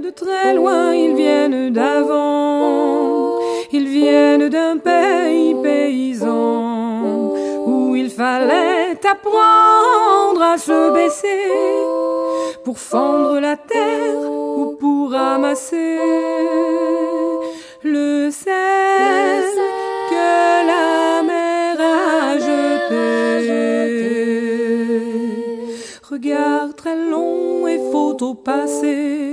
de très loin, ils viennent d'avant, ils viennent d'un pays paysan où il fallait apprendre à se baisser pour fendre la terre ou pour ramasser le sel que la mer a jeté. Regard très long et photo passé,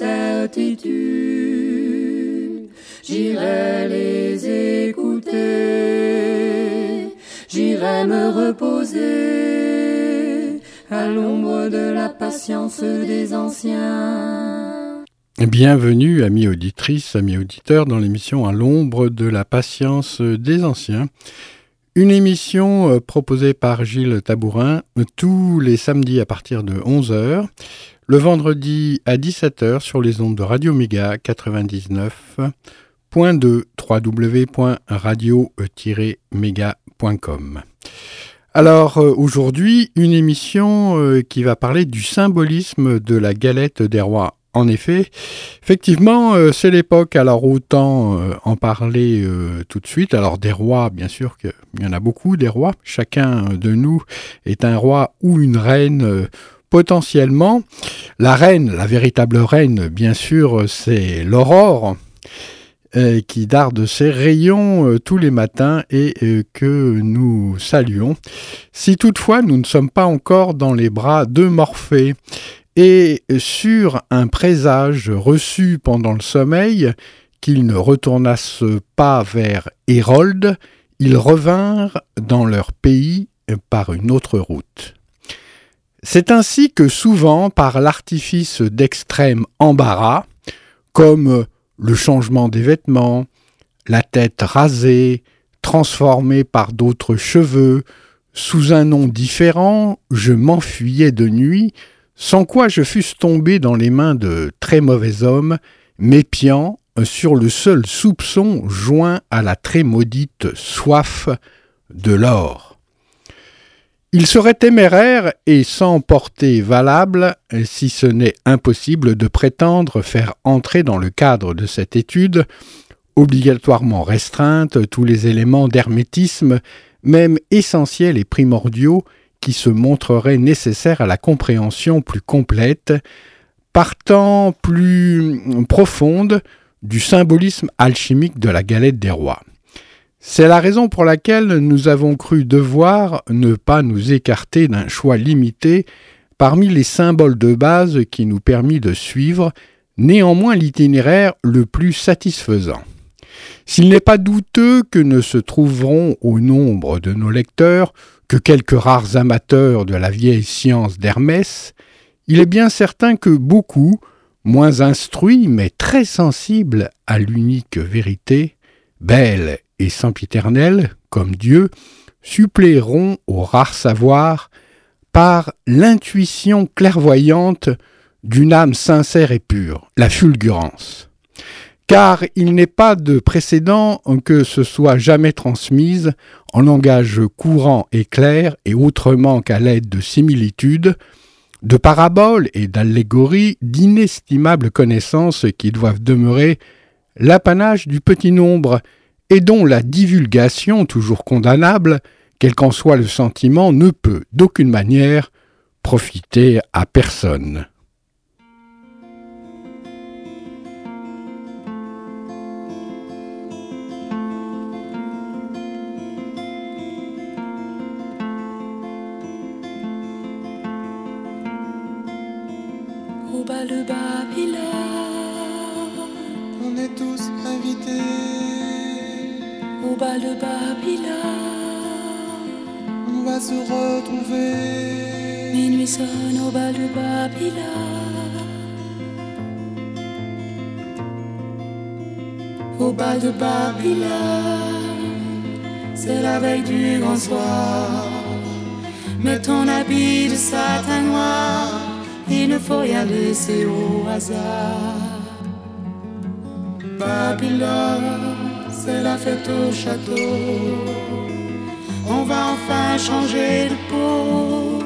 Mes certitudes, j'irai les écouter, j'irai me reposer à l'ombre de la patience des anciens. Bienvenue, amis auditrices, amis auditeurs, dans l'émission À l'ombre de la patience des anciens. Une émission euh, proposée par Gilles Tabourin tous les samedis à partir de 11h, le vendredi à 17h sur les ondes de Radio Méga 99.2 www.radio-méga.com. Alors euh, aujourd'hui, une émission euh, qui va parler du symbolisme de la galette des rois. En effet, effectivement, euh, c'est l'époque, alors autant en parler tout de suite. Alors des rois, bien sûr qu'il y en a beaucoup, des rois. Chacun de nous est un roi ou une reine potentiellement. La reine, la véritable reine, bien sûr, c'est l'aurore euh, qui darde ses rayons euh, tous les matins et euh, que nous saluons. Si toutefois nous ne sommes pas encore dans les bras de Morphée, et sur un présage reçu pendant le sommeil qu'ils ne retournassent pas vers Hérold, ils revinrent dans leur pays par une autre route. C'est ainsi que souvent, par l'artifice d'extrême embarras, comme le changement des vêtements, la tête rasée, transformée par d'autres cheveux, sous un nom différent, je m'enfuyais de nuit, sans quoi je fusse tombé dans les mains de très mauvais hommes, m'épiant sur le seul soupçon joint à la très maudite soif de l'or. Il serait téméraire et sans portée valable, si ce n'est impossible, de prétendre faire entrer dans le cadre de cette étude, obligatoirement restreinte, tous les éléments d'hermétisme, même essentiels et primordiaux, qui se montreraient nécessaires à la compréhension plus complète, partant plus profonde du symbolisme alchimique de la galette des rois. C'est la raison pour laquelle nous avons cru devoir ne pas nous écarter d'un choix limité parmi les symboles de base qui nous permit de suivre néanmoins l'itinéraire le plus satisfaisant. S'il n'est pas douteux que ne se trouveront au nombre de nos lecteurs que quelques rares amateurs de la vieille science d'Hermès, il est bien certain que beaucoup, moins instruits mais très sensibles à l'unique vérité, belle et sempiternelle, comme Dieu, suppléeront au rare savoir par l'intuition clairvoyante d'une âme sincère et pure, la fulgurance. Car il n'est pas de précédent que ce soit jamais transmise en langage courant et clair et autrement qu'à l'aide de similitudes, de paraboles et d'allégories d'inestimables connaissances qui doivent demeurer l'apanage du petit nombre et dont la divulgation, toujours condamnable, quel qu'en soit le sentiment, ne peut d'aucune manière profiter à personne. Au bal de Babylone. Au bal de Babylone, c'est la veille du grand soir. Mets ton habit de satin noir, il ne faut rien laisser au hasard. Babylone, c'est la fête au château. On va enfin changer de peau,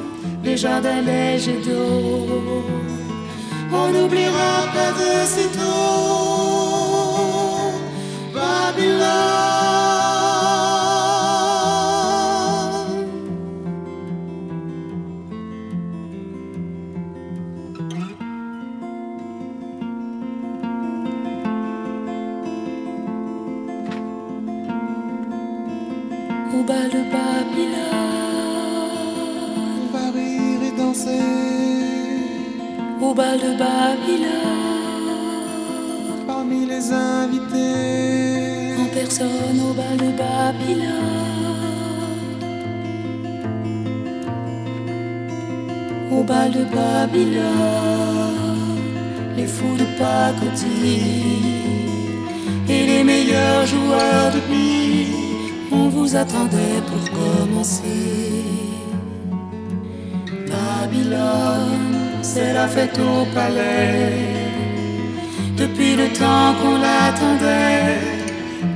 les jardins légers d'eau. On n'oubliera pas de sitôt bal de Babylone, parmi les invités. en personne au bal de Babylone. Au bal de Babylone, les fous de pacotille et les meilleurs joueurs de billes, on vous attendait pour commencer. Babylone, c'est la fête au palais. Depuis le temps qu'on l'attendait,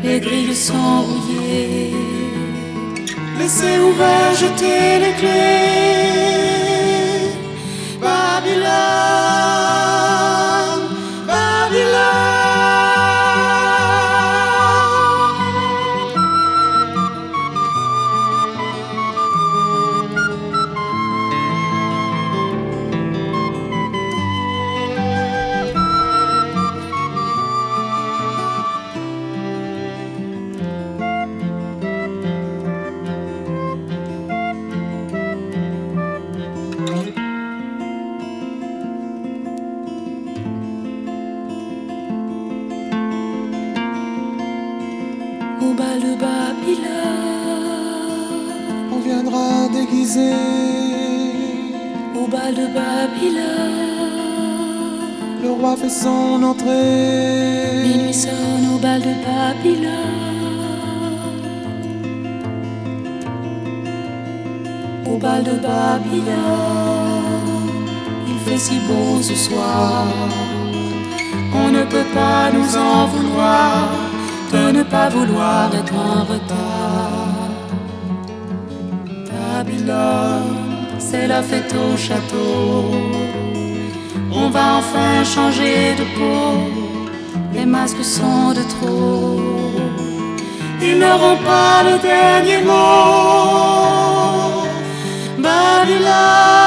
les grilles sont rouillées. Laissez ouvert, jetez les clés. Babylone, Au bal de Babylone, On viendra déguisé au bal de Babylone. Le roi fait son entrée. Minuit sonne au bal de Babylone. Au bal de Babylone, il fait si beau ce soir. On ne peut pas nous en vouloir de ne pas vouloir être en retard. Babylone, c'est la fête au château. On va enfin changer de peau. Les masques sont de trop. Ils n'auront pas le dernier mot. Babylone.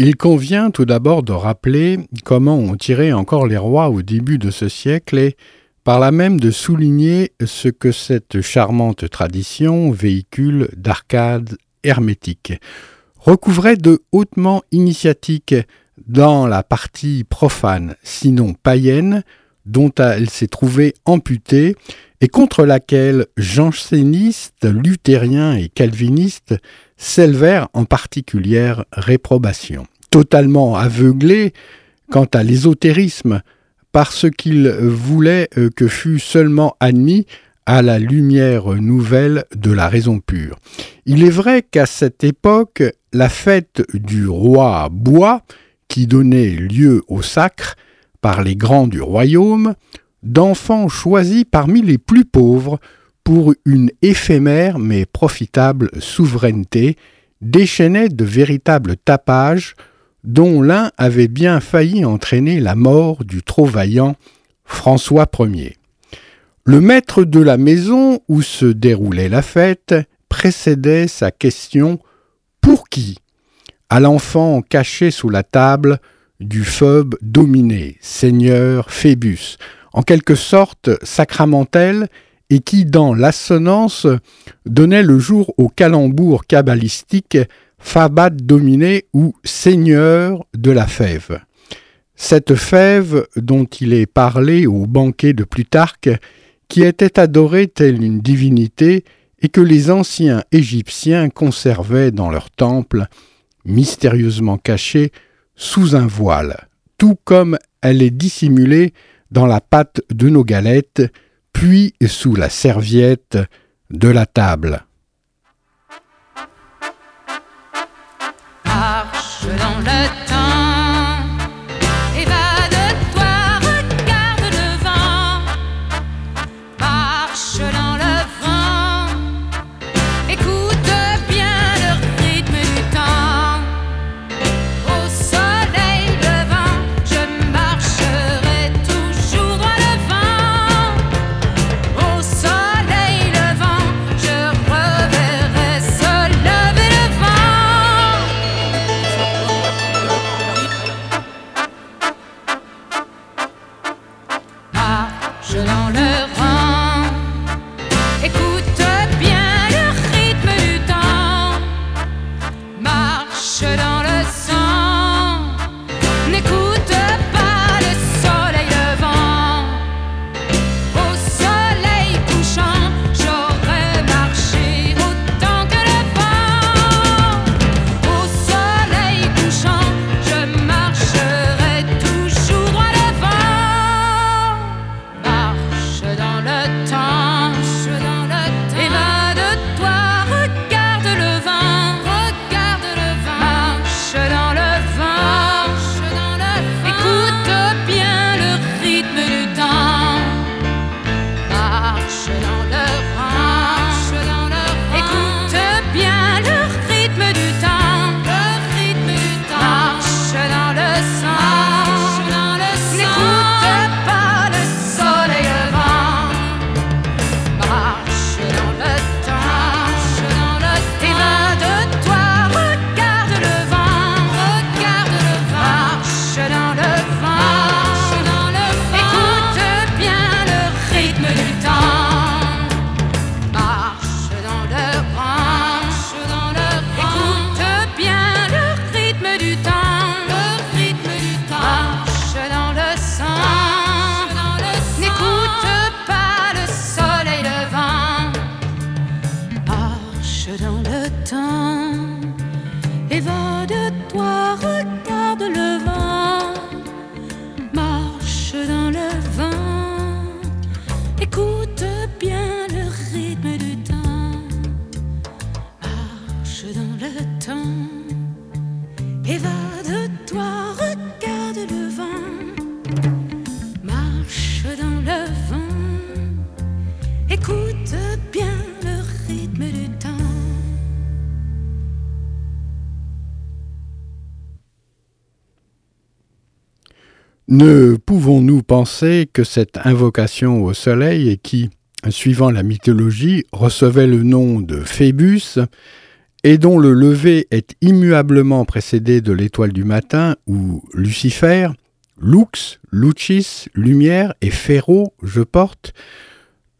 Il convient tout d'abord de rappeler comment ont tiré encore les rois au début de ce siècle et par là même de souligner ce que cette charmante tradition véhicule d'arcades hermétiques, recouvrait de hautement initiatique dans la partie profane, sinon païenne, dont elle s'est trouvée amputée et contre laquelle jansénistes, luthériens et calvinistes s'élevèrent en particulière réprobation. Totalement aveuglés quant à l'ésotérisme, parce qu'ils voulaient euh, que fût seulement admis à la lumière nouvelle de la raison pure. Il est vrai qu'à cette époque, la fête du roi bois, qui donnait lieu au sacre par les grands du royaume, d'enfants choisis parmi les plus pauvres pour une éphémère mais profitable souveraineté, déchaînait de véritables tapages dont l'un avait bien failli entraîner la mort du trop vaillant François Ier. Le maître de la maison où se déroulait la fête précédait sa question Pour qui? À l'enfant caché sous la table du phobe dominé, seigneur Phébus, en quelque sorte sacramentel, et qui, dans l'assonance, donnait le jour au calembour cabalistique Fabat dominé ou seigneur de la fève. Cette fève dont il est parlé au banquet de Plutarque, qui était adorée telle une divinité et que les anciens Égyptiens conservaient dans leurs temples, mystérieusement cachée sous un voile, tout comme elle est dissimulée dans la pâte de nos galettes, puis sous la serviette de la table. Ne pouvons-nous penser que cette invocation au soleil, qui, suivant la mythologie, recevait le nom de Phébus, et dont le lever est immuablement précédé de l'étoile du matin ou Lucifer, Lux, Lucis, lumière et Féro, je porte,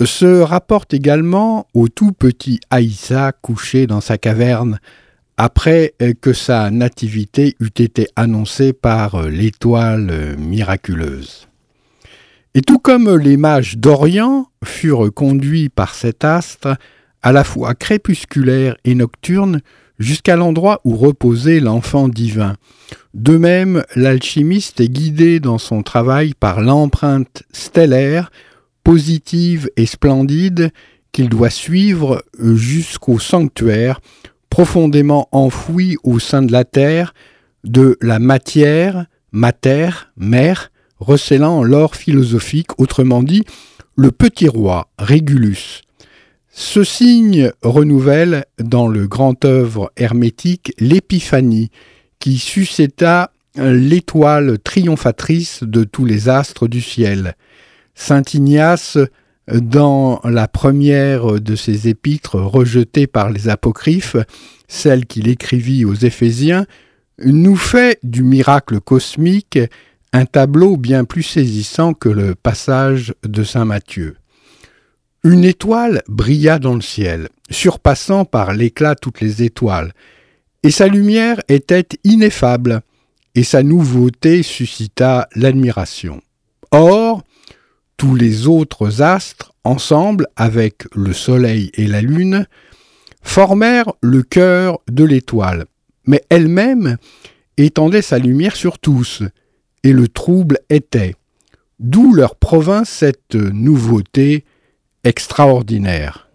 se rapporte également au tout petit Aïssa couché dans sa caverne après euh, que sa nativité eût été annoncée par euh, l'étoile euh, miraculeuse. Et tout comme les mages d'Orient furent conduits par cet astre, à la fois crépusculaire et nocturne, jusqu'à l'endroit où reposait l'enfant divin. De même, l'alchimiste est guidé dans son travail par l'empreinte stellaire, positive et splendide, qu'il doit suivre jusqu'au sanctuaire profondément enfoui au sein de la terre, de la matière, mater, mère, recélant l'or philosophique, autrement dit, le petit roi, Régulus. Ce signe renouvelle dans le grand œuvre hermétique l'épiphanie, qui suscita l'étoile triomphatrice de tous les astres du ciel. Saint Ignace dans la première de ses épîtres rejetées par les apocryphes, celle qu'il écrivit aux Éphésiens, nous fait du miracle cosmique un tableau bien plus saisissant que le passage de Saint Matthieu. Une étoile brilla dans le ciel, surpassant par l'éclat toutes les étoiles, et sa lumière était ineffable, et sa nouveauté suscita l'admiration. Or, tous les autres astres, ensemble avec le Soleil et la Lune, formèrent le cœur de l'étoile, mais elle-même étendait sa lumière sur tous, et le trouble était. D'où leur provint cette nouveauté extraordinaire.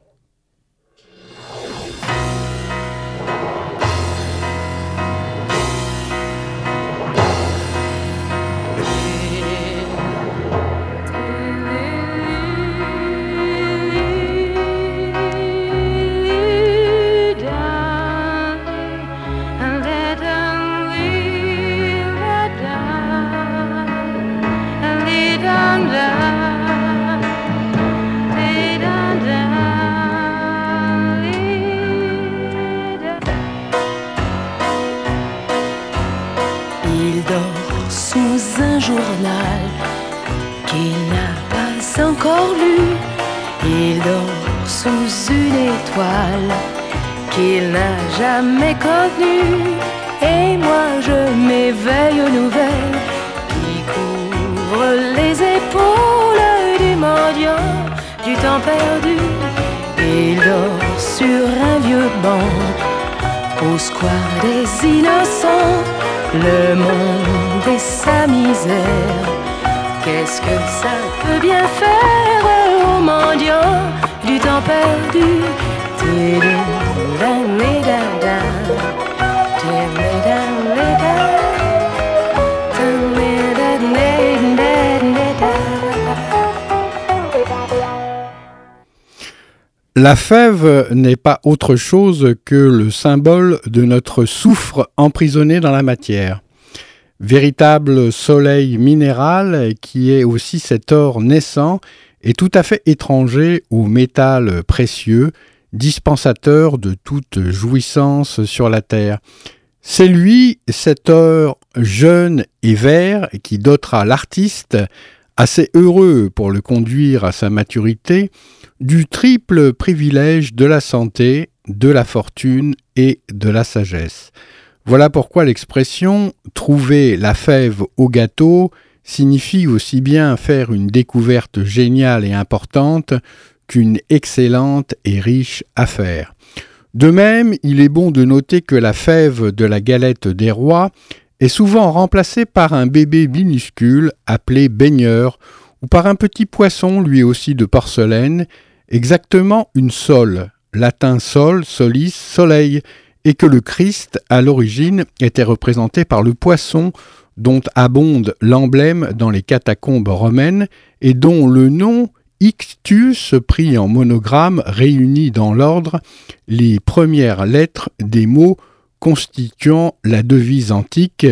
Encore lu. Il dort sous une étoile qu'il n'a jamais connue. Et moi je m'éveille aux nouvelles qui couvrent les épaules du mendiant du temps perdu. Il dort sur un vieux banc au square des innocents. Le monde et sa misère Qu'est-ce que ça peut bien faire La fève n'est pas autre chose que le symbole de notre soufre emprisonné dans la matière. Véritable soleil minéral qui est aussi cet or naissant et tout à fait étranger au métal précieux, dispensateur de toute jouissance sur la terre. C'est lui, cet or jeune et vert, qui dotera l'artiste, assez heureux pour le conduire à sa maturité, du triple privilège de la santé, de la fortune et de la sagesse. Voilà pourquoi l'expression trouver la fève au gâteau signifie aussi bien faire une découverte géniale et importante qu'une excellente et riche affaire. De même, il est bon de noter que la fève de la galette des rois est souvent remplacée par un bébé minuscule appelé baigneur ou par un petit poisson lui aussi de porcelaine, exactement une sole, latin sol, solis, soleil, et que le Christ, à l'origine, était représenté par le poisson dont abonde l'emblème dans les catacombes romaines et dont le nom Ictus pris en monogramme réunit dans l'ordre les premières lettres des mots constituant la devise antique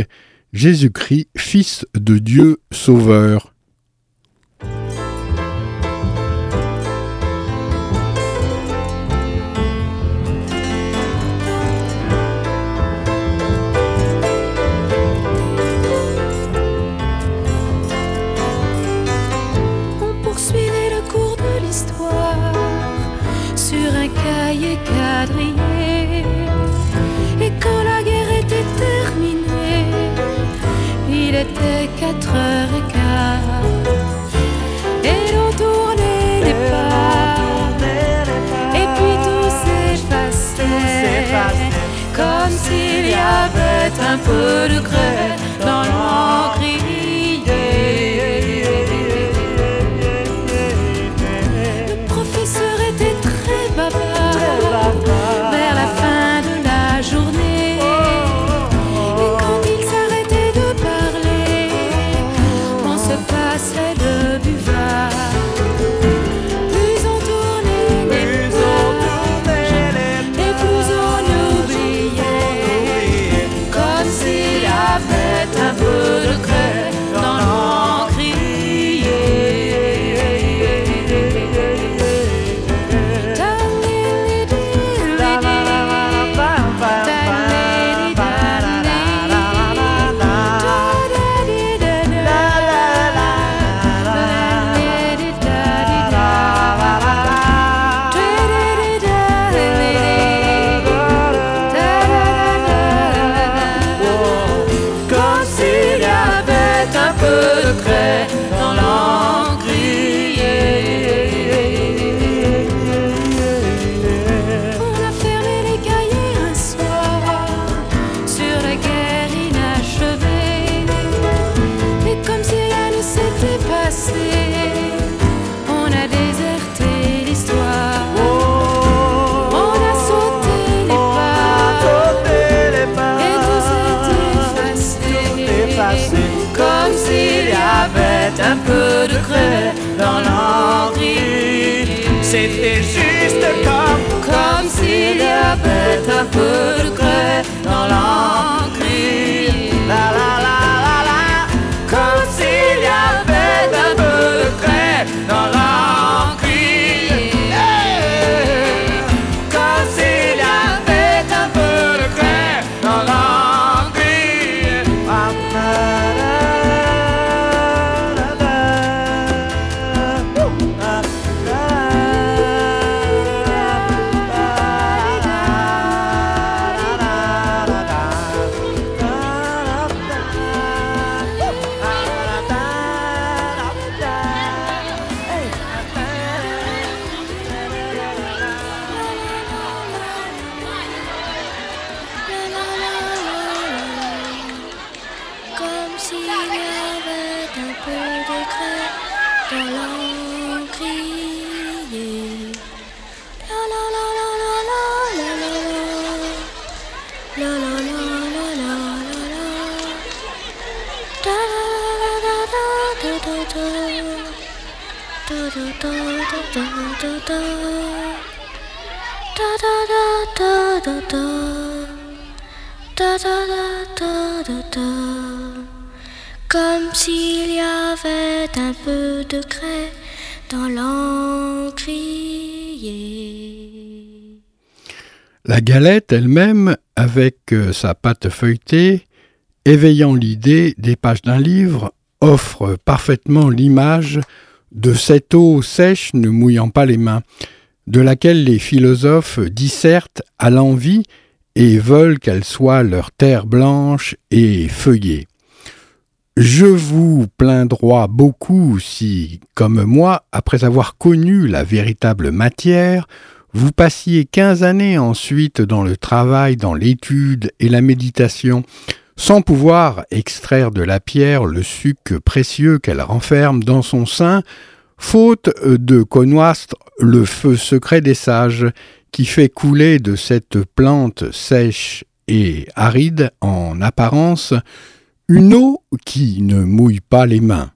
Jésus-Christ, Fils de Dieu Sauveur. Peu dans l'entrée. C'était juste comme, comme s'il y avait un peu de grès. Comme s'il y avait un peu de craie dans l'encrier. La galette elle-même, avec euh, sa pâte feuilletée, éveillant l'idée des pages d'un livre, offre parfaitement l'image de cette eau sèche ne mouillant pas les mains, de laquelle les philosophes dissertent à l'envie et veulent qu'elle soit leur terre blanche et feuillée. Je vous plaindrois beaucoup si, comme moi, après avoir connu la véritable matière, vous passiez quinze années ensuite dans le travail, dans l'étude et la méditation, sans pouvoir extraire de la pierre le suc précieux qu'elle renferme dans son sein, faute de connaître le feu secret des sages, qui fait couler de cette plante sèche et aride en apparence une eau qui ne mouille pas les mains.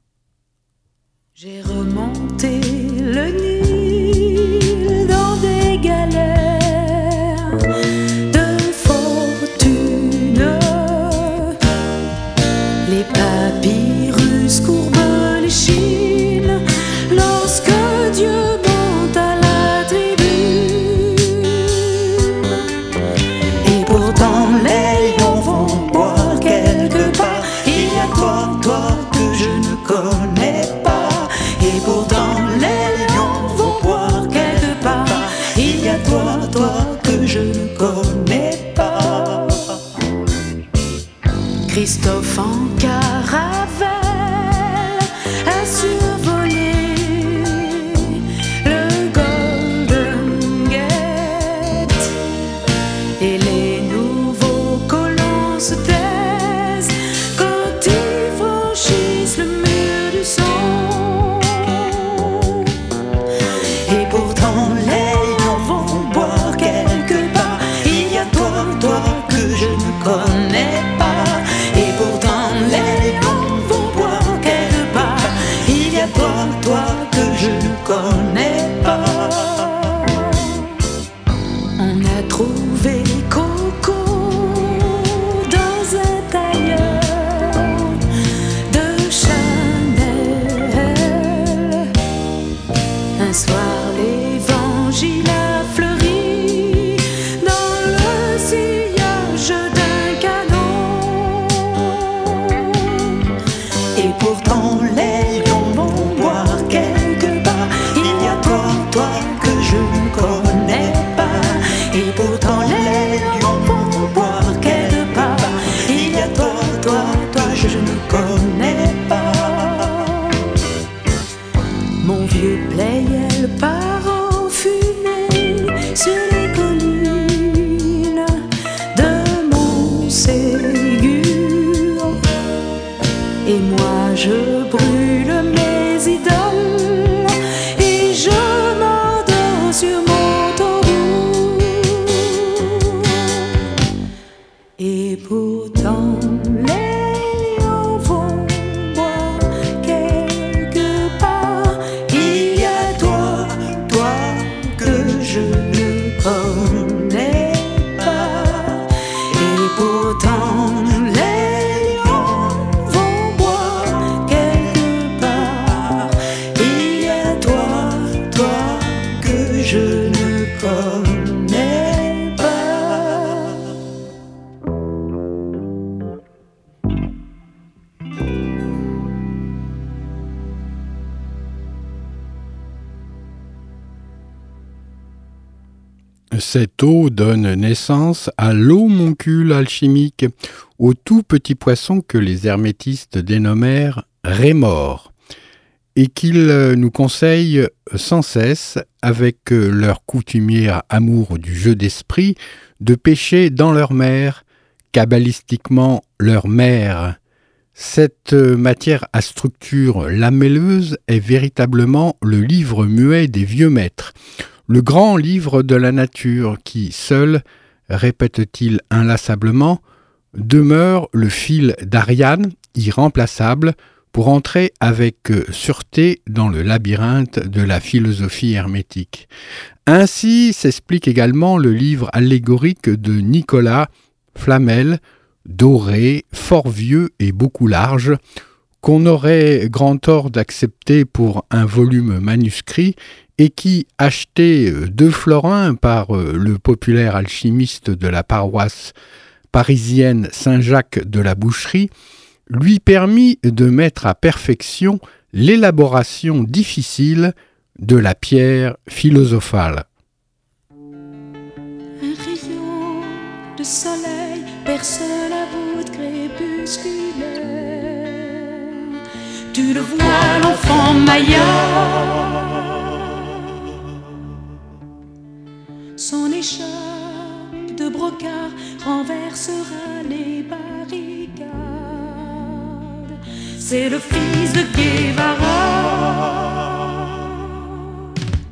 Cette eau donne naissance à l'homoncule alchimique, au tout petit poisson que les hermétistes dénommèrent rémor, et qu'ils nous conseillent sans cesse, avec leur coutumier amour du jeu d'esprit, de pêcher dans leur mer, cabalistiquement leur mère. Cette matière à structure lamelleuse est véritablement le livre muet des vieux maîtres, le grand livre de la nature qui, seul, répète-t-il inlassablement, demeure le fil d'Ariane, irremplaçable, pour entrer avec sûreté dans le labyrinthe de la philosophie hermétique. Ainsi s'explique également le livre allégorique de Nicolas Flamel, doré, fort vieux et beaucoup large, qu'on aurait grand tort d'accepter pour un volume manuscrit et qui, acheté deux florins par le populaire alchimiste de la paroisse parisienne Saint-Jacques de la Boucherie, lui permit de mettre à perfection l'élaboration difficile de la pierre philosophale. Tu le vois, l'enfant Maya. Son écharpe de brocart renversera les barricades. C'est le fils de Guevara.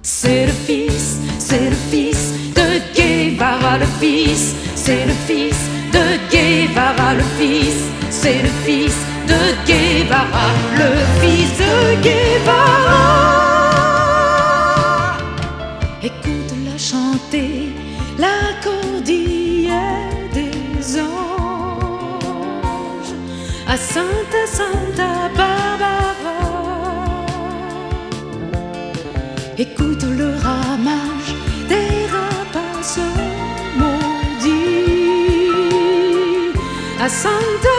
C'est le fils, c'est le fils de Guevara, le fils, c'est le fils de Guevara, le fils, c'est le fils de Guevara, le fils de Guevara. Écoute-la chanter la cordillère des anges à Santa Santa Barbara. Écoute le ramage des rapaces maudits à Santa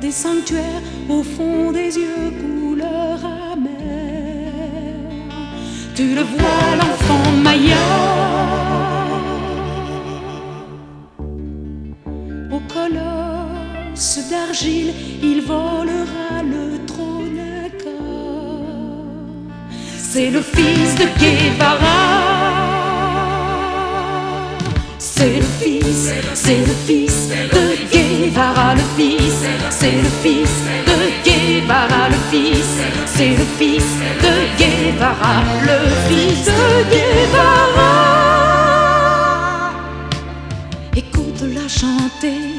des sanctuaires au fond des yeux couleur amère. Tu le vois, l'enfant Maya. Au colosse d'argile, il volera le trône. C'est le fils de Guevara. C'est le fils, c'est le fils de Guevara, le fils, c'est le fils de Guevara, le fils, c'est le fils de Guevara, le fils de Guevara. Écoute-la chanter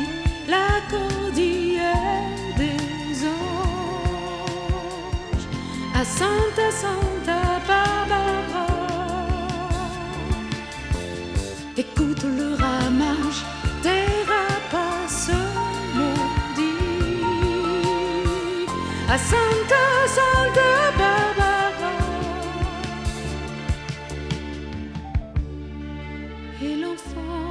la cordillère des anges à Santa Santa Barbara. Écoute le ramage à Santa Santa Barbara. Et l'enfant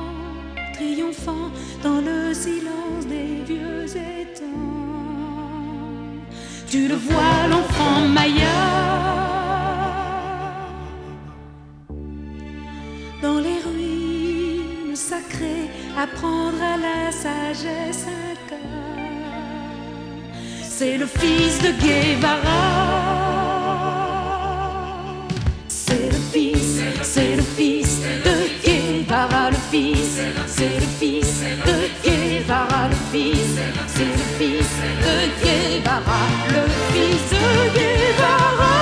triomphant dans le silence des vieux étangs. Tu le vois, l'enfant Maya. Dans les ruines sacrées, apprendre à la sagesse. C'est le fils de Guevara. C'est le fils, c'est le fils de Guevara, le fils, c'est le fils de Guevara, le fils, c'est le fils de Guevara, le fils de Guevara.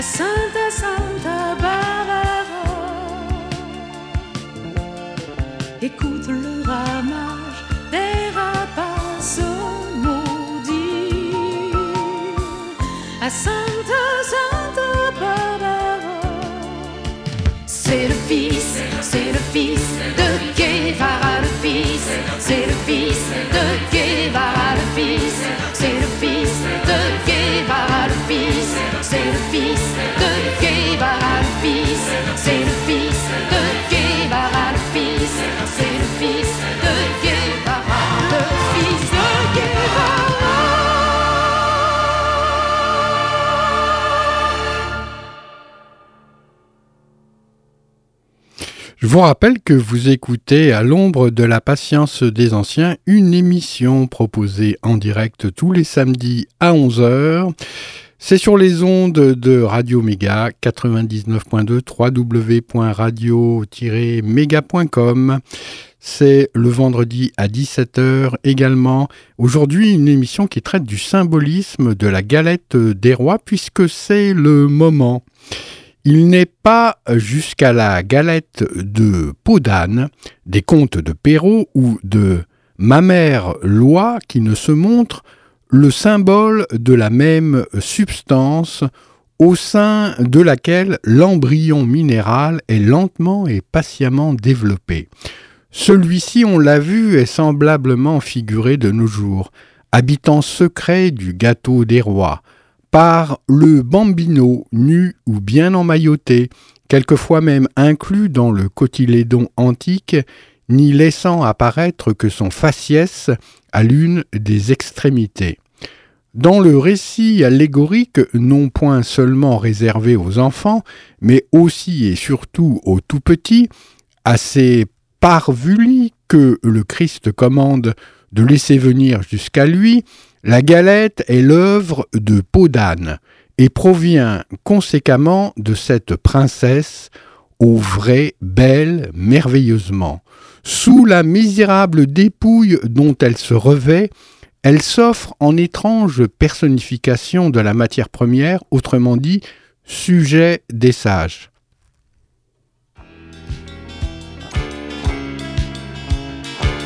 À Santa Santa Barbara. Écoute le ramage des rapaces maudits à Santa Santa Barbara. C'est le fils, c'est le fils de Guevara, le fils, c'est le fils de Guevara, le fils, c'est le fils de Guevara, le fils, c'est le fils de Guevara, le fils, c'est le fils de Guevara, le fils, c'est le fils de Guevara, le fils de Guevara. Je vous rappelle que vous écoutez à l'ombre de la patience des anciens une émission proposée en direct tous les samedis à 11h c'est sur les ondes de Radio Méga 99.2 www.radio-méga.com. C'est le vendredi à 17h également. Aujourd'hui, une émission qui traite du symbolisme de la galette des rois puisque c'est le moment. Il n'est pas jusqu'à la galette de peau d'âne, des contes de Perrault ou de Ma mère loi qui ne se montre le symbole de la même substance au sein de laquelle l'embryon minéral est lentement et patiemment développé. Celui-ci, on l'a vu, est semblablement figuré de nos jours, habitant secret du gâteau des rois, par le bambino nu ou bien emmailloté, quelquefois même inclus dans le cotylédon antique, n'y laissant apparaître que son faciès à l'une des extrémités. Dans le récit allégorique, non point seulement réservé aux enfants, mais aussi et surtout aux tout petits, à ces parvulis que le Christ commande de laisser venir jusqu'à lui, la galette est l'œuvre de Podane et provient conséquemment de cette princesse vrai belle merveilleusement. Sous la misérable dépouille dont elle se revêt, elle s'offre en étrange personnification de la matière première, autrement dit, sujet des sages.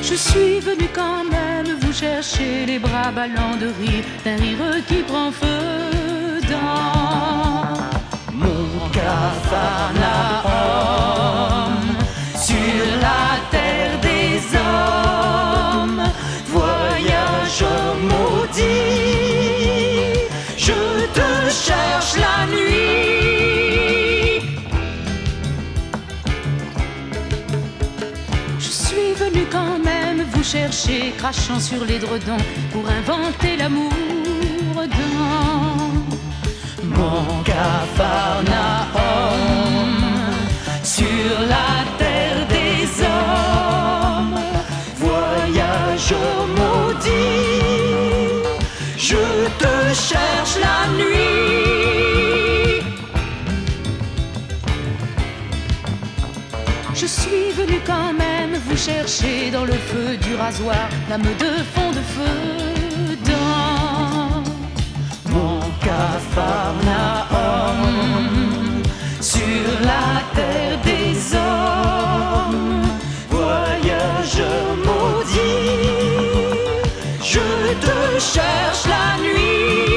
Je suis venu quand même vous chercher les bras ballants de rire, d'un rire qui prend feu dans sur la terre des hommes, voyageur maudit, je te cherche la nuit. Je suis venu quand même vous chercher, crachant sur les dredons pour inventer l'amour dans mon capharnaüm sur la terre des hommes, voyageur maudit, je te cherche la nuit. Je suis venu quand même vous chercher dans le feu du rasoir, lame de fond de feu capharnaüm sur la terre des hommes, voyageur maudit, je te cherche la nuit,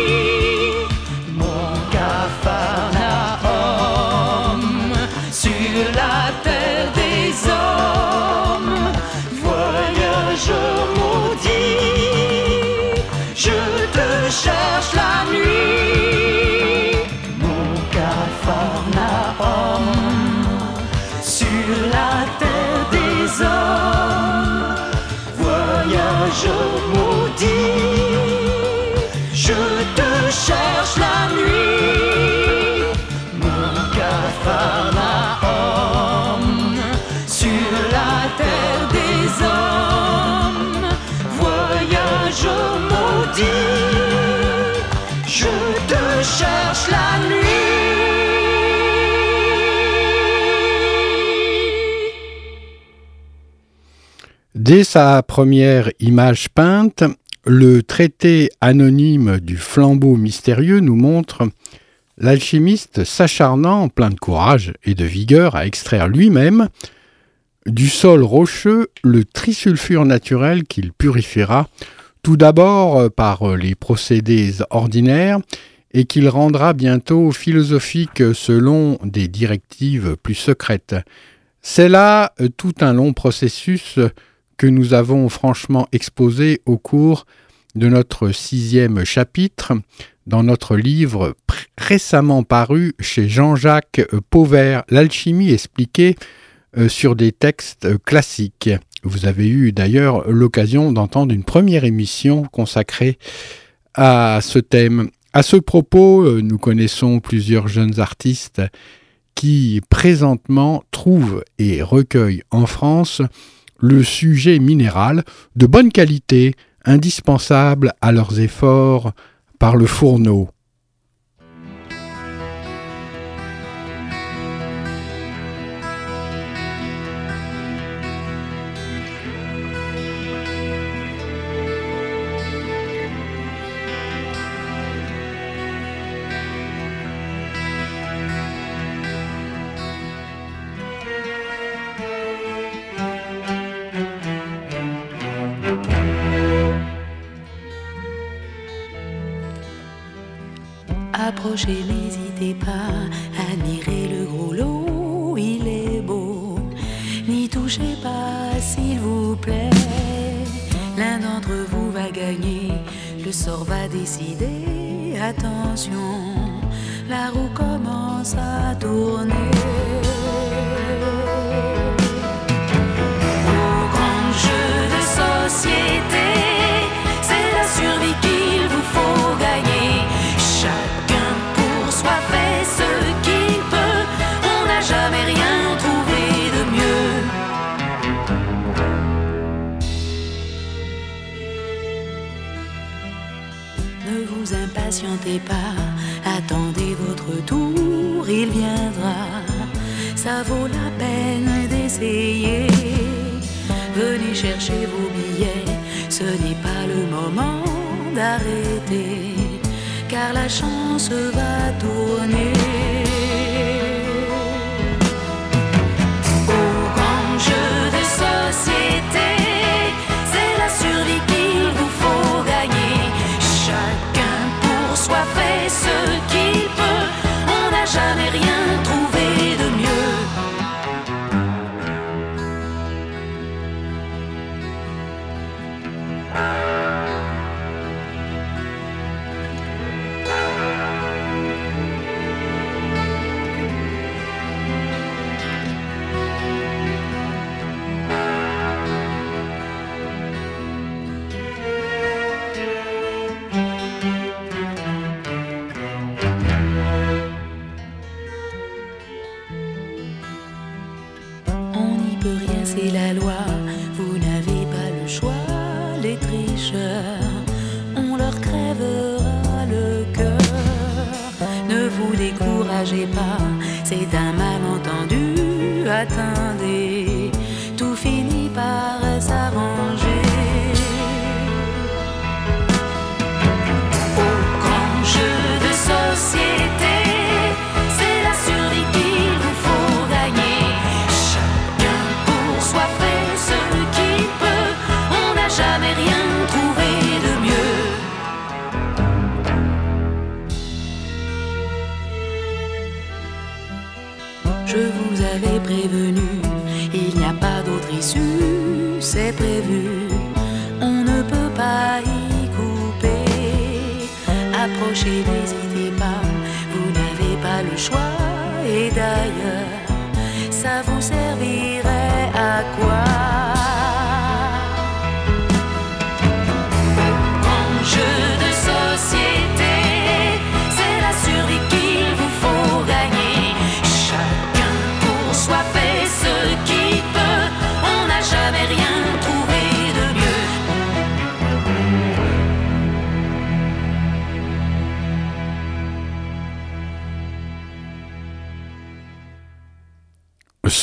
Dès sa première image peinte, le traité anonyme du flambeau mystérieux nous montre l'alchimiste s'acharnant, plein de courage et de vigueur, à extraire lui-même du sol rocheux le trisulfure naturel qu'il purifiera tout d'abord euh, par les procédés ordinaires et qu'il rendra bientôt philosophique selon des directives plus secrètes. C'est là euh, tout un long processus que nous avons franchement exposé au cours de notre sixième chapitre dans notre livre récemment paru chez Jean-Jacques Pauvert, L'alchimie expliquée euh, sur des textes classiques. Vous avez eu d'ailleurs l'occasion d'entendre une première émission consacrée à ce thème. À ce propos, euh, nous connaissons plusieurs jeunes artistes qui présentement trouve et recueille en France le sujet minéral de bonne qualité, indispensable à leurs efforts par le fourneau.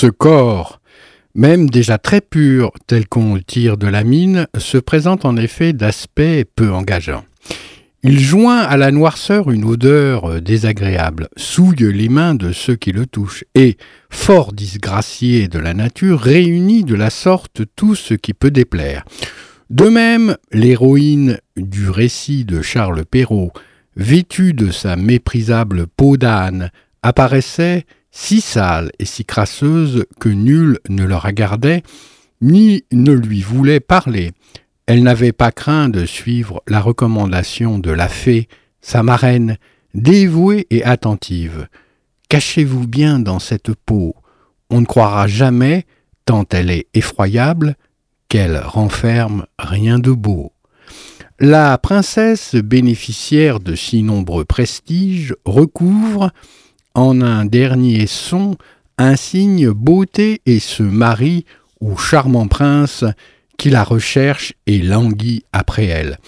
Ce corps, même déjà très pur tel qu'on le tire de la mine, se présente en effet d'aspect peu engageant. Il joint à la noirceur une odeur euh, désagréable, souille les mains de ceux qui le touchent, et, fort disgracié de la nature, réunit de la sorte tout ce qui peut déplaire. De même, l'héroïne du récit de Charles Perrault, vêtue de sa méprisable peau d'âne, apparaissait si sale et si crasseuse que nul ne la regardait, ni ne lui voulait parler. Elle n'avait pas craint de suivre la recommandation de la fée, sa marraine, dévouée et attentive. Cachez-vous bien dans cette peau, on ne croira jamais, tant elle est effroyable, qu'elle renferme rien de beau. La princesse, bénéficiaire de si nombreux prestiges, recouvre, en un dernier son insigne beauté et se marie au charmant prince qui la recherche et languit après elle.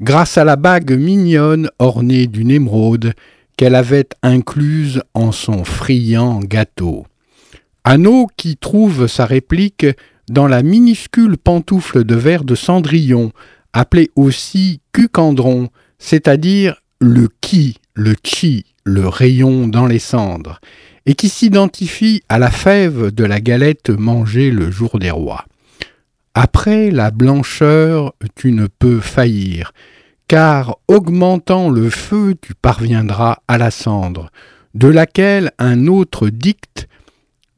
Grâce à la bague mignonne ornée d'une émeraude qu'elle avait incluse en son friand gâteau. Anneau qui trouve sa réplique dans la minuscule pantoufle de verre de Cendrillon, appelée aussi cucandron, c'est-à-dire le qui, le chi, le rayon dans les cendres, et qui s'identifie à la fève de la galette mangée le jour des rois. Après la blancheur, tu ne peux faillir, car augmentant le feu, tu parviendras à la cendre, de laquelle un autre dicte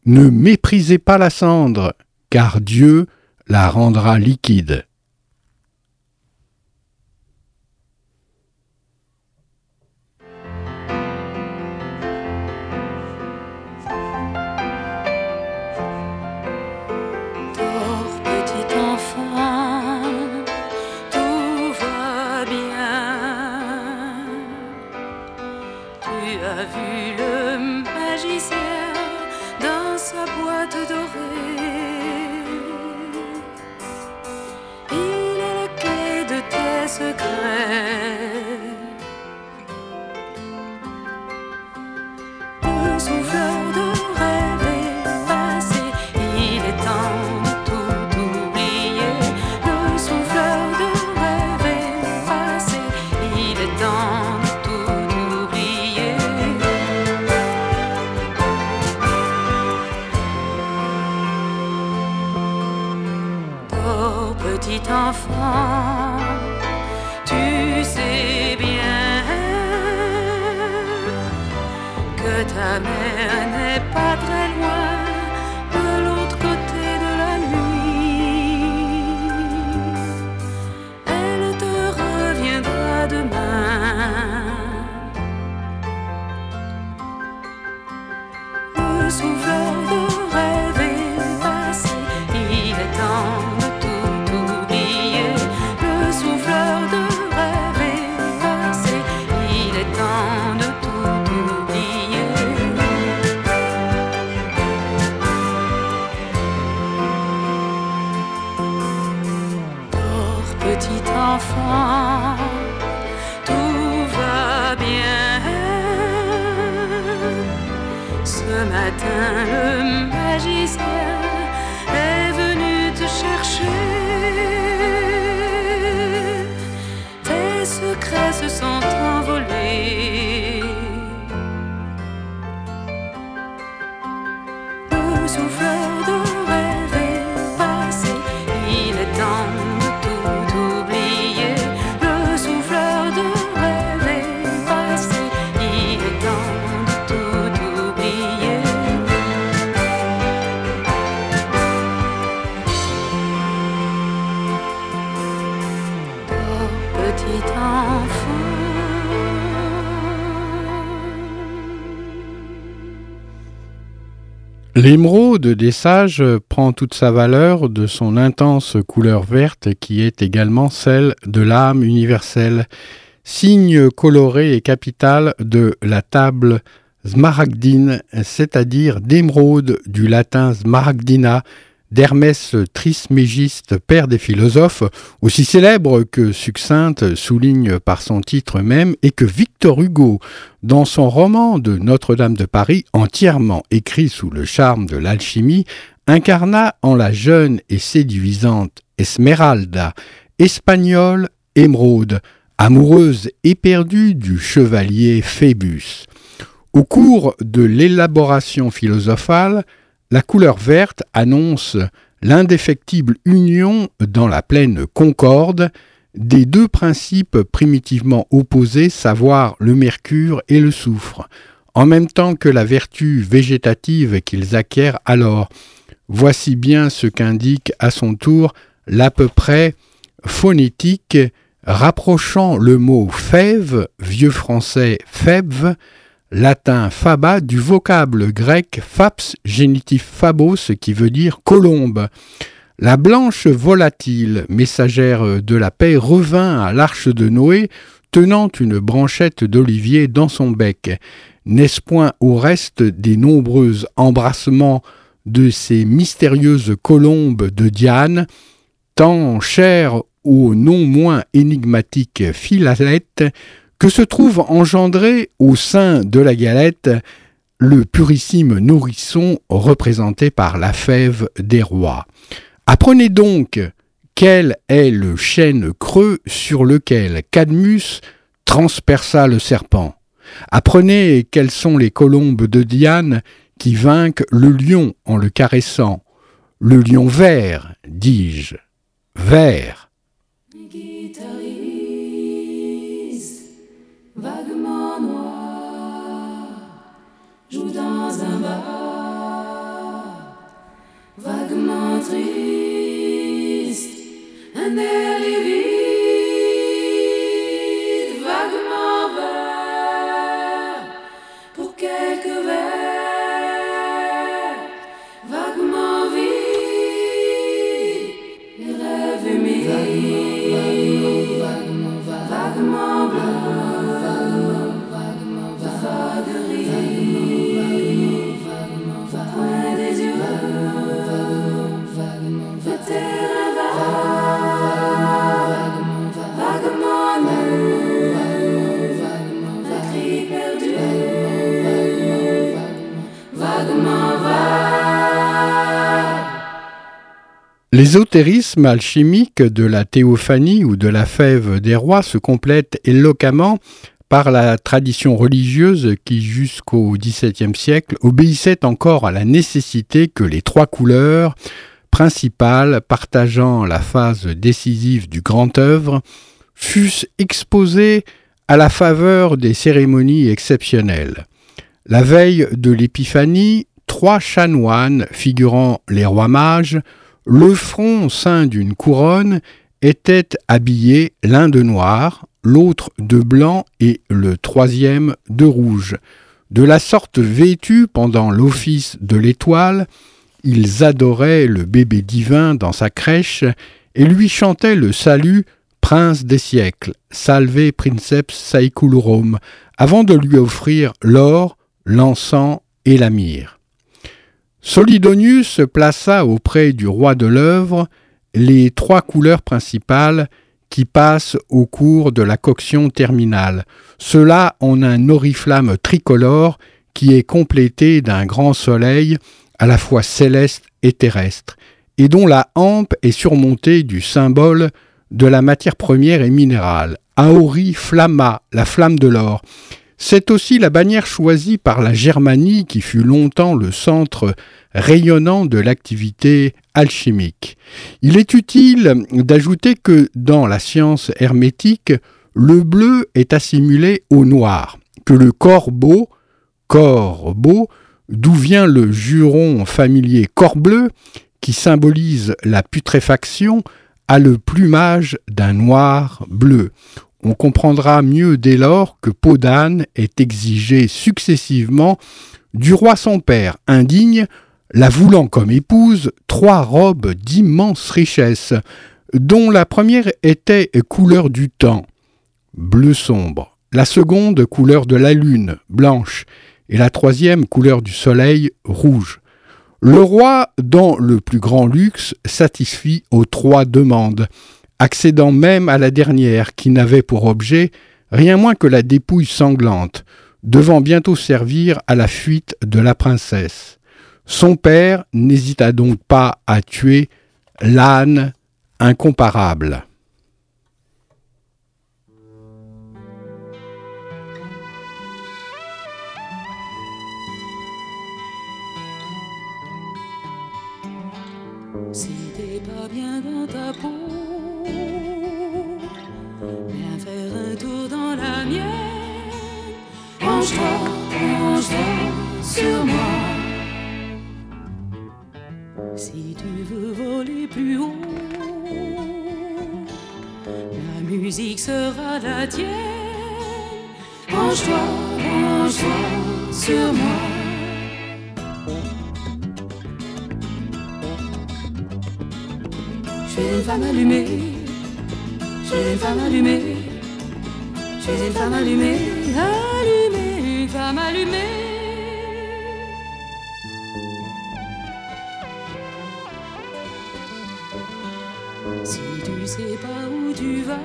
Ne méprisez pas la cendre, car Dieu la rendra liquide. temps L'émeraude des sages prend toute sa valeur de son intense couleur verte qui est également celle de l'âme universelle, signe coloré et capital de la table smaragdine, c'est-à-dire d'émeraude du latin smaragdina, d'Hermès Trismégiste, père des philosophes, aussi célèbre que succincte, souligne par son titre même, et que Victor Hugo, dans son roman de Notre-Dame de Paris, entièrement écrit sous le charme de l'alchimie, incarna en la jeune et séduisante Esmeralda, espagnole émeraude, amoureuse éperdue du chevalier Phébus. Au cours de l'élaboration philosophale, la couleur verte annonce l'indéfectible union dans la pleine concorde des deux principes primitivement opposés, savoir le mercure et le soufre, en même temps que la vertu végétative qu'ils acquièrent alors. Voici bien ce qu'indique à son tour l'à peu près phonétique rapprochant le mot fève, vieux français fève, latin faba du vocable grec faps génitif fabos qui veut dire colombe. La blanche volatile, messagère de la paix, revint à l'arche de Noé tenant une branchette d'olivier dans son bec. N'est-ce point au reste des nombreux embrassements de ces mystérieuses colombes de Diane, tant chères au non moins énigmatique Philalette, que se trouve engendré au sein de la galette le purissime nourrisson représenté par la fève des rois. Apprenez donc quel est le chêne creux sur lequel Cadmus transperça le serpent. Apprenez quelles sont les colombes de Diane qui vainquent le lion en le caressant. Le lion vert, dis-je, vert. Triste, un air L'ésotérisme alchimique de la théophanie ou de la fève des rois se complète éloquemment par la tradition religieuse qui, jusqu'au XVIIe siècle, obéissait encore à la nécessité que les trois couleurs principales partageant la phase décisive du grand œuvre fussent exposées à la faveur des cérémonies exceptionnelles. La veille de l'épiphanie, trois chanoines figurant les rois mages le front ceint d'une couronne était habillé l'un de noir, l'autre de blanc et le troisième de rouge. De la sorte vêtus pendant l'office de l'étoile, ils adoraient le bébé divin dans sa crèche et lui chantaient le salut Prince des siècles, Salve Princeps Saeculorum, avant de lui offrir l'or, l'encens et la myrrhe. Solidonius plaça auprès du roi de l'œuvre les trois couleurs principales qui passent au cours de la coction terminale. Cela en un oriflamme tricolore qui est complété d'un grand soleil à la fois céleste et terrestre, et dont la hampe est surmontée du symbole de la matière première et minérale, Auri Flamma, la flamme de l'or, c'est aussi la bannière choisie par la Germanie qui fut longtemps le centre rayonnant de l'activité alchimique. Il est utile d'ajouter que dans la science hermétique, le bleu est assimilé au noir, que le corbeau, corbeau, d'où vient le juron familier corbleu, qui symbolise la putréfaction, a le plumage d'un noir bleu. On comprendra mieux dès lors que Podane est exigé successivement du roi son père, indigne, la voulant comme épouse, trois robes d'immense richesse, dont la première était couleur du temps, bleu sombre, la seconde couleur de la lune, blanche, et la troisième couleur du soleil, rouge. Le roi, dans le plus grand luxe, satisfit aux trois demandes, accédant même à la dernière qui n'avait pour objet rien moins que la dépouille sanglante, devant bientôt servir à la fuite de la princesse. Son père n'hésita donc pas à tuer l'âne incomparable. Sur moi. Si tu veux voler plus haut, la musique sera la tienne. Penche-toi, penche-toi sur moi. Je suis une femme allumée, je suis une femme allumée. Je suis une femme allumée, allumée, Si tu sais pas où tu vas,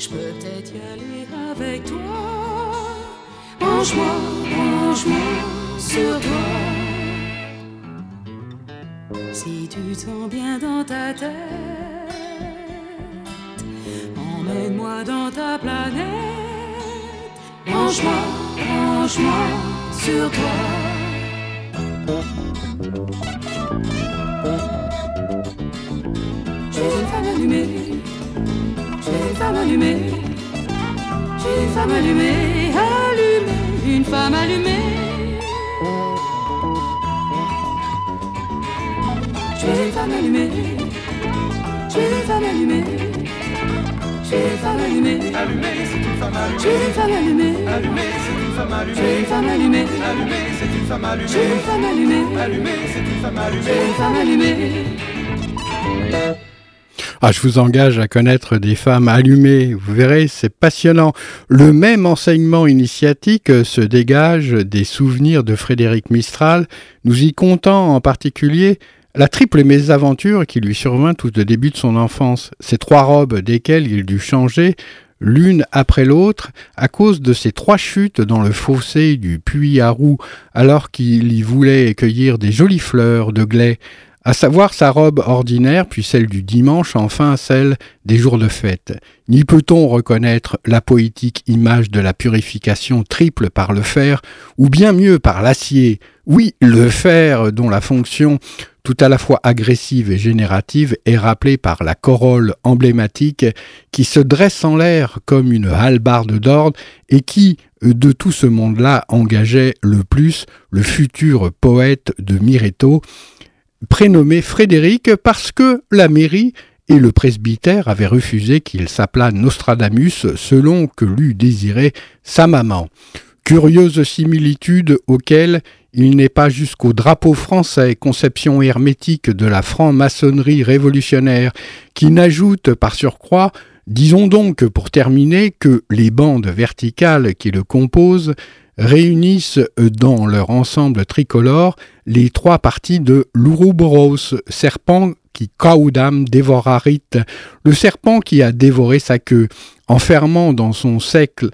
je peux peut-être y aller avec toi. Branche-moi, branche-moi sur toi. Si tu te sens bien dans ta tête, emmène-moi dans ta planète. Branche-moi, branche-moi sur toi. Je suis une femme allumée, je suis une femme allumée, je suis une femme allumée, allumée, une femme allumée. Je suis une femme allumée, je suis une femme allumée, Allumé, c'est une femme je suis une femme allumée, Allumé, c'est une femme je suis une femme allumée, Allumé, c'est une femme je suis une femme allumée, Allumé, c'est une femme je suis une femme allumée. Ah, je vous engage à connaître des femmes allumées. Vous verrez, c'est passionnant. Le même enseignement initiatique se dégage des souvenirs de Frédéric Mistral, nous y comptant en particulier la triple mésaventure qui lui survint tout au début de son enfance. Ces trois robes desquelles il dut changer l'une après l'autre à cause de ces trois chutes dans le fossé du puits à roux alors qu'il y voulait cueillir des jolies fleurs de glais à savoir sa robe ordinaire, puis celle du dimanche, enfin celle des jours de fête. N'y peut-on reconnaître la poétique image de la purification triple par le fer, ou bien mieux par l'acier? Oui, le fer dont la fonction tout à la fois agressive et générative est rappelée par la corolle emblématique qui se dresse en l'air comme une hallebarde d'ordre et qui, de tout ce monde-là, engageait le plus le futur poète de Mireto, prénommé Frédéric parce que la mairie et le presbytère avaient refusé qu'il s'appelât Nostradamus selon que l'eût désiré sa maman. Curieuse similitude auquel il n'est pas jusqu'au drapeau français, conception hermétique de la franc-maçonnerie révolutionnaire, qui n'ajoute par surcroît Disons donc, pour terminer, que les bandes verticales qui le composent réunissent dans leur ensemble tricolore les trois parties de l'Ouroboros, serpent qui caudam dévorarit, le serpent qui a dévoré sa queue, enfermant dans son cercle,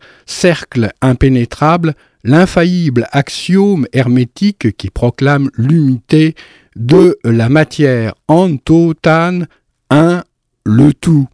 impénétrable l'infaillible axiome hermétique qui proclame l'unité de la matière antotane, un, le tout.